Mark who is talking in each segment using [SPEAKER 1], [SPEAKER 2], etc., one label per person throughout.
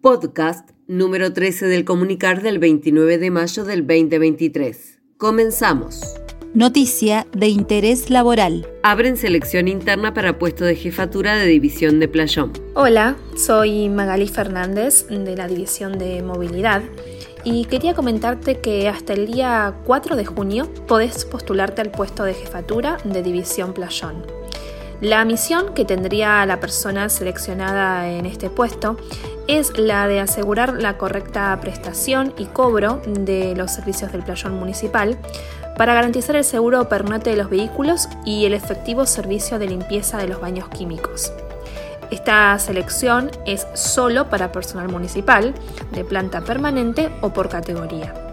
[SPEAKER 1] Podcast número 13 del comunicar del 29 de mayo del 2023. Comenzamos.
[SPEAKER 2] Noticia de interés laboral.
[SPEAKER 1] Abren selección interna para puesto de jefatura de división de Playón.
[SPEAKER 3] Hola, soy Magali Fernández de la división de movilidad y quería comentarte que hasta el día 4 de junio podés postularte al puesto de jefatura de división Playón. La misión que tendría la persona seleccionada en este puesto es la de asegurar la correcta prestación y cobro de los servicios del playón municipal para garantizar el seguro permanente de los vehículos y el efectivo servicio de limpieza de los baños químicos. Esta selección es solo para personal municipal, de planta permanente o por categoría.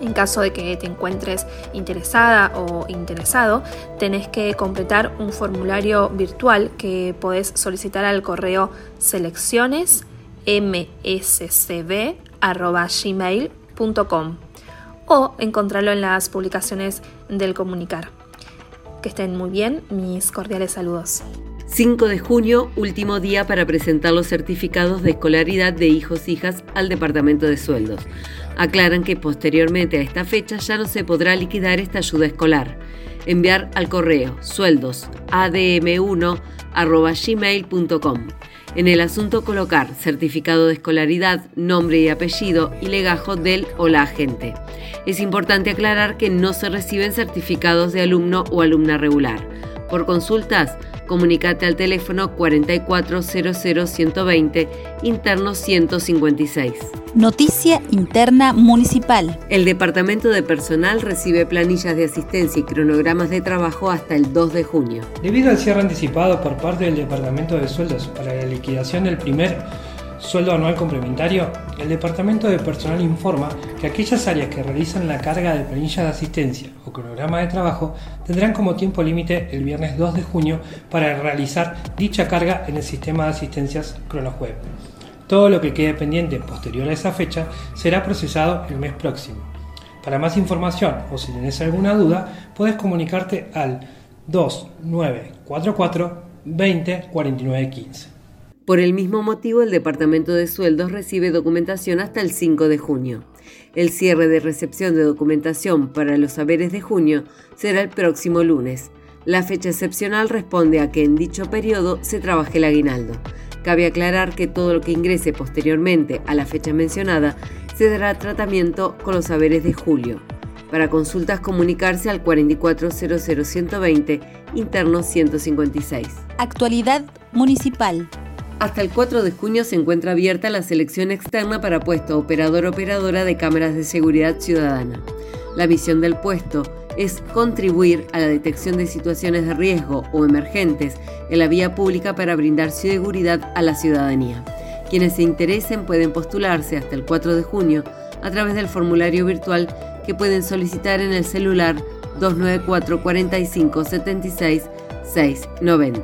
[SPEAKER 3] En caso de que te encuentres interesada o interesado, tenés que completar un formulario virtual que podés solicitar al correo seleccionesmscb.gmail.com o encontrarlo en las publicaciones del comunicar. Que estén muy bien, mis cordiales saludos.
[SPEAKER 1] 5 de junio, último día para presentar los certificados de escolaridad de hijos-hijas al Departamento de Sueldos. Aclaran que posteriormente a esta fecha ya no se podrá liquidar esta ayuda escolar. Enviar al correo sueldos adm1 En el asunto colocar certificado de escolaridad, nombre y apellido y legajo del o la agente. Es importante aclarar que no se reciben certificados de alumno o alumna regular. Por consultas, comunicate al teléfono 4400120, interno 156.
[SPEAKER 2] Noticia interna municipal.
[SPEAKER 1] El Departamento de Personal recibe planillas de asistencia y cronogramas de trabajo hasta el 2 de junio.
[SPEAKER 4] Debido al cierre anticipado por parte del Departamento de Sueldos para la liquidación del primer sueldo anual complementario, el Departamento de Personal informa que aquellas áreas que realizan la carga de planilla de asistencia o cronograma de trabajo tendrán como tiempo límite el viernes 2 de junio para realizar dicha carga en el sistema de asistencias CronoWeb. Todo lo que quede pendiente posterior a esa fecha será procesado el mes próximo. Para más información o si tienes alguna duda, puedes comunicarte al 2944 20 49 15.
[SPEAKER 1] Por el mismo motivo, el Departamento de Sueldos recibe documentación hasta el 5 de junio. El cierre de recepción de documentación para los saberes de junio será el próximo lunes. La fecha excepcional responde a que en dicho periodo se trabaje el aguinaldo. Cabe aclarar que todo lo que ingrese posteriormente a la fecha mencionada se dará tratamiento con los saberes de julio. Para consultas comunicarse al 4400120, interno 156.
[SPEAKER 2] Actualidad municipal.
[SPEAKER 1] Hasta el 4 de junio se encuentra abierta la selección externa para puesto operador-operadora de cámaras de seguridad ciudadana. La misión del puesto es contribuir a la detección de situaciones de riesgo o emergentes en la vía pública para brindar seguridad a la ciudadanía. Quienes se interesen pueden postularse hasta el 4 de junio a través del formulario virtual que pueden solicitar en el celular 294 45 76 690.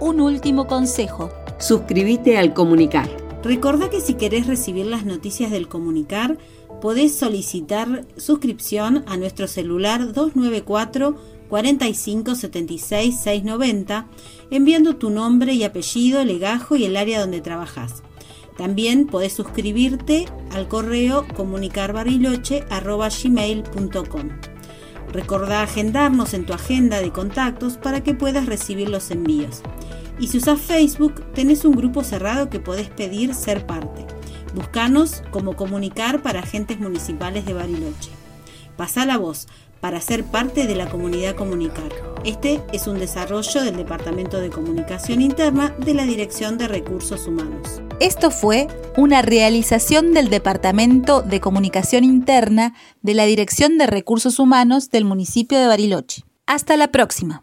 [SPEAKER 2] Un último consejo
[SPEAKER 1] suscríbete al comunicar.
[SPEAKER 5] Recordá que si querés recibir las noticias del comunicar, podés solicitar suscripción a nuestro celular 294 45 76 690 enviando tu nombre y apellido, legajo y el área donde trabajas. También podés suscribirte al correo comunicarbariloche.gmail.com. Recordá agendarnos en tu agenda de contactos para que puedas recibir los envíos. Y si usas Facebook, tenés un grupo cerrado que podés pedir ser parte. Buscanos como comunicar para agentes municipales de Bariloche. Pasa la voz para ser parte de la comunidad Comunicar. Este es un desarrollo del Departamento de Comunicación Interna de la Dirección de Recursos Humanos.
[SPEAKER 2] Esto fue una realización del Departamento de Comunicación Interna de la Dirección de Recursos Humanos del municipio de Bariloche. Hasta la próxima.